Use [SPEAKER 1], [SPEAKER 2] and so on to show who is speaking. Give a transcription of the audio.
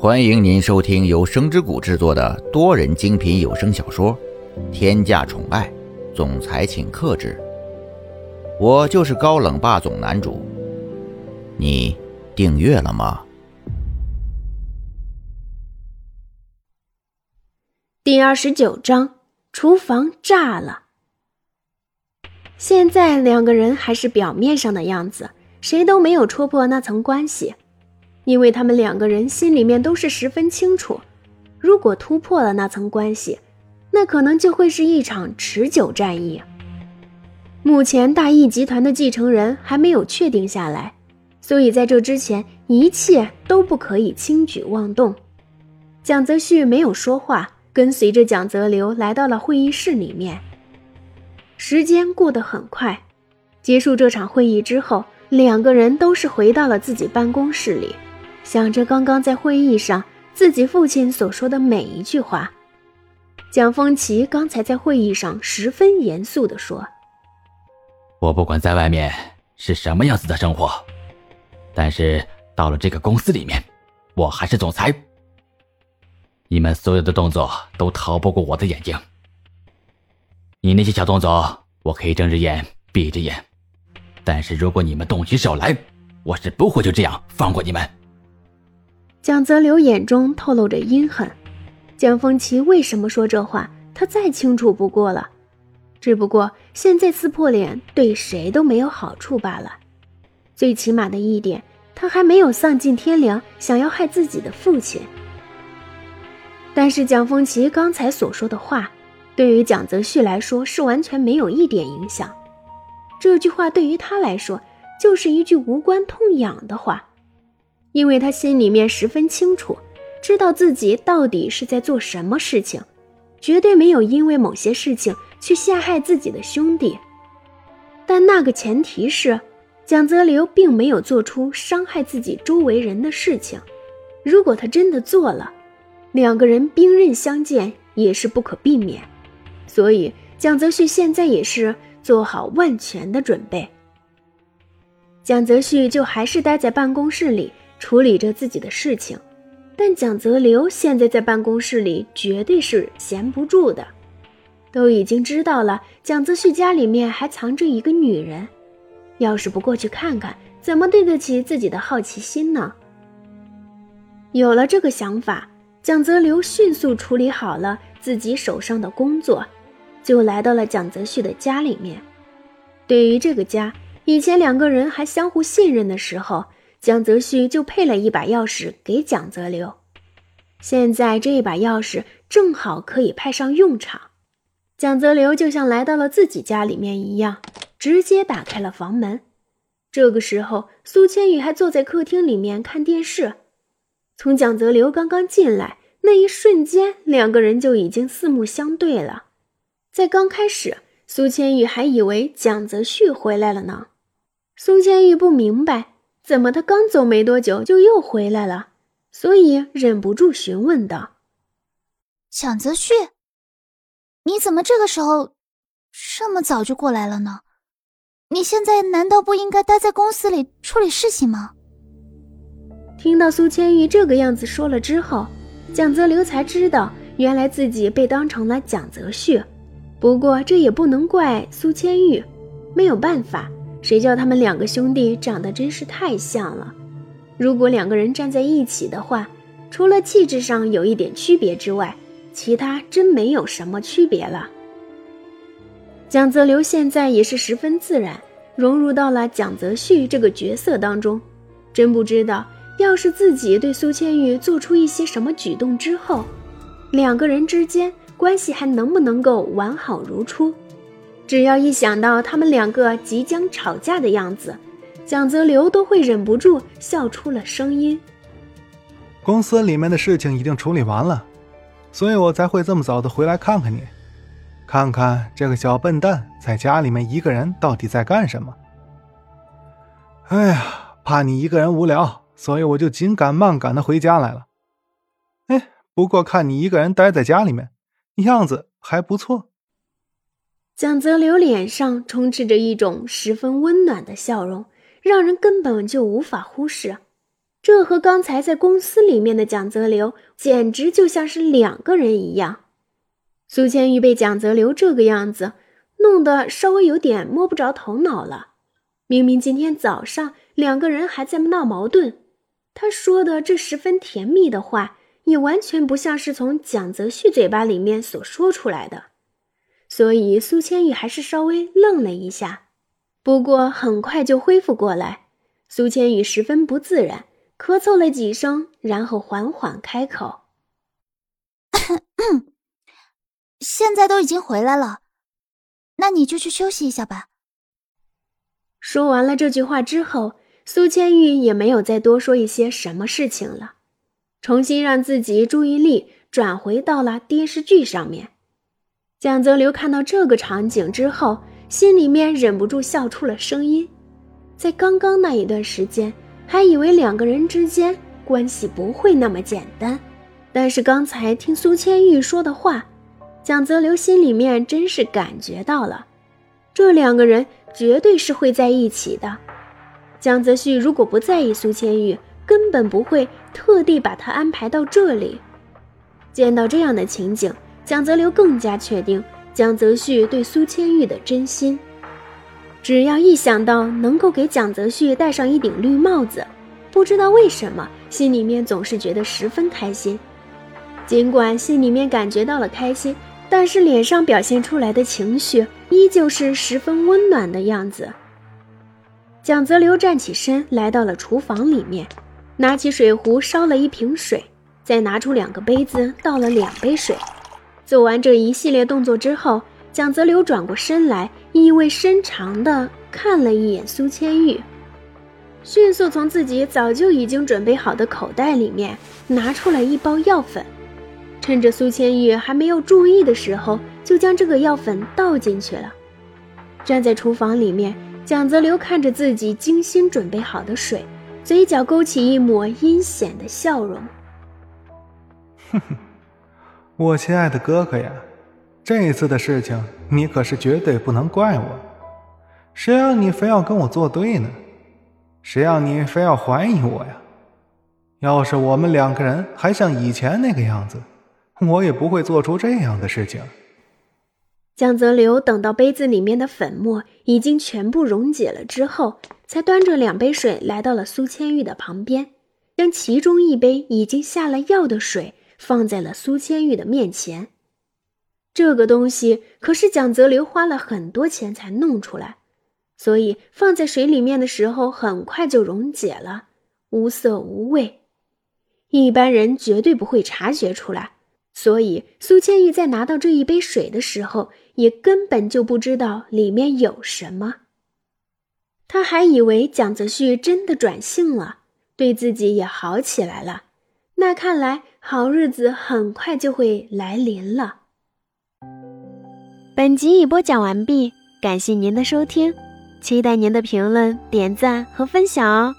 [SPEAKER 1] 欢迎您收听由声之谷制作的多人精品有声小说《天价宠爱总裁请克制》，我就是高冷霸总男主。你订阅了吗？
[SPEAKER 2] 第二十九章，厨房炸了。现在两个人还是表面上的样子，谁都没有戳破那层关系。因为他们两个人心里面都是十分清楚，如果突破了那层关系，那可能就会是一场持久战役。目前大义集团的继承人还没有确定下来，所以在这之前一切都不可以轻举妄动。蒋泽旭没有说话，跟随着蒋泽流来到了会议室里面。时间过得很快，结束这场会议之后，两个人都是回到了自己办公室里。想着刚刚在会议上自己父亲所说的每一句话，蒋风奇刚才在会议上十分严肃地说：“
[SPEAKER 3] 我不管在外面是什么样子的生活，但是到了这个公司里面，我还是总裁。你们所有的动作都逃不过我的眼睛。你那些小动作，我可以睁着眼闭着眼，但是如果你们动起手来，我是不会就这样放过你们。”
[SPEAKER 2] 蒋泽流眼中透露着阴狠，蒋风奇为什么说这话？他再清楚不过了，只不过现在撕破脸对谁都没有好处罢了。最起码的一点，他还没有丧尽天良，想要害自己的父亲。但是蒋风奇刚才所说的话，对于蒋泽旭来说是完全没有一点影响。这句话对于他来说，就是一句无关痛痒的话。因为他心里面十分清楚，知道自己到底是在做什么事情，绝对没有因为某些事情去陷害自己的兄弟。但那个前提是，蒋泽流并没有做出伤害自己周围人的事情。如果他真的做了，两个人兵刃相见也是不可避免。所以，蒋泽旭现在也是做好万全的准备。蒋泽旭就还是待在办公室里。处理着自己的事情，但蒋泽流现在在办公室里绝对是闲不住的，都已经知道了蒋泽旭家里面还藏着一个女人，要是不过去看看，怎么对得起自己的好奇心呢？有了这个想法，蒋泽流迅速处理好了自己手上的工作，就来到了蒋泽旭的家里面。对于这个家，以前两个人还相互信任的时候。蒋泽旭就配了一把钥匙给蒋泽流，现在这一把钥匙正好可以派上用场。蒋泽流就像来到了自己家里面一样，直接打开了房门。这个时候，苏千羽还坐在客厅里面看电视。从蒋泽流刚刚进来那一瞬间，两个人就已经四目相对了。在刚开始，苏千羽还以为蒋泽旭回来了呢。苏千玉不明白。怎么？他刚走没多久就又回来了，所以忍不住询问道：“
[SPEAKER 4] 蒋泽旭，你怎么这个时候这么早就过来了呢？你现在难道不应该待在公司里处理事情吗？”
[SPEAKER 2] 听到苏千玉这个样子说了之后，蒋泽流才知道原来自己被当成了蒋泽旭。不过这也不能怪苏千玉，没有办法。谁叫他们两个兄弟长得真是太像了？如果两个人站在一起的话，除了气质上有一点区别之外，其他真没有什么区别了。蒋泽流现在也是十分自然融入到了蒋泽旭这个角色当中，真不知道要是自己对苏千玉做出一些什么举动之后，两个人之间关系还能不能够完好如初？只要一想到他们两个即将吵架的样子，蒋泽流都会忍不住笑出了声音。
[SPEAKER 5] 公司里面的事情已经处理完了，所以我才会这么早的回来看看你，看看这个小笨蛋在家里面一个人到底在干什么。哎呀，怕你一个人无聊，所以我就紧赶慢赶的回家来了。哎，不过看你一个人待在家里面，样子还不错。
[SPEAKER 2] 蒋泽流脸上充斥着一种十分温暖的笑容，让人根本就无法忽视。这和刚才在公司里面的蒋泽流简直就像是两个人一样。苏千玉被蒋泽流这个样子弄得稍微有点摸不着头脑了。明明今天早上两个人还在闹矛盾，他说的这十分甜蜜的话，也完全不像是从蒋泽旭嘴巴里面所说出来的。所以苏千玉还是稍微愣了一下，不过很快就恢复过来。苏千玉十分不自然，咳嗽了几声，然后缓缓开口。
[SPEAKER 4] 现在都已经回来了，那你就去休息一下吧。
[SPEAKER 2] 说完了这句话之后，苏千玉也没有再多说一些什么事情了，重新让自己注意力转回到了电视剧上面。蒋泽流看到这个场景之后，心里面忍不住笑出了声音。在刚刚那一段时间，还以为两个人之间关系不会那么简单，但是刚才听苏千玉说的话。蒋泽流心里面真是感觉到了，这两个人绝对是会在一起的。蒋泽旭如果不在意苏千玉，根本不会特地把他安排到这里。见到这样的情景，蒋泽流更加确定蒋泽旭对苏千玉的真心。只要一想到能够给蒋泽旭戴上一顶绿帽子，不知道为什么心里面总是觉得十分开心。尽管心里面感觉到了开心。但是脸上表现出来的情绪依旧是十分温暖的样子。蒋泽流站起身，来到了厨房里面，拿起水壶烧了一瓶水，再拿出两个杯子倒了两杯水。做完这一系列动作之后，蒋泽流转过身来，意味深长地看了一眼苏千玉，迅速从自己早就已经准备好的口袋里面拿出来一包药粉。趁着苏千玉还没有注意的时候，就将这个药粉倒进去了。站在厨房里面，蒋泽流看着自己精心准备好的水，嘴角勾起一抹阴险的笑容。
[SPEAKER 5] 哼哼，我亲爱的哥哥呀，这一次的事情你可是绝对不能怪我。谁让你非要跟我作对呢？谁让你非要怀疑我呀？要是我们两个人还像以前那个样子。我也不会做出这样的事情。
[SPEAKER 2] 江泽流等到杯子里面的粉末已经全部溶解了之后，才端着两杯水来到了苏千玉的旁边，将其中一杯已经下了药的水放在了苏千玉的面前。这个东西可是蒋泽流花了很多钱才弄出来，所以放在水里面的时候很快就溶解了，无色无味，一般人绝对不会察觉出来。所以，苏千玉在拿到这一杯水的时候，也根本就不知道里面有什么。他还以为蒋泽旭真的转性了，对自己也好起来了。那看来，好日子很快就会来临了。本集已播讲完毕，感谢您的收听，期待您的评论、点赞和分享哦。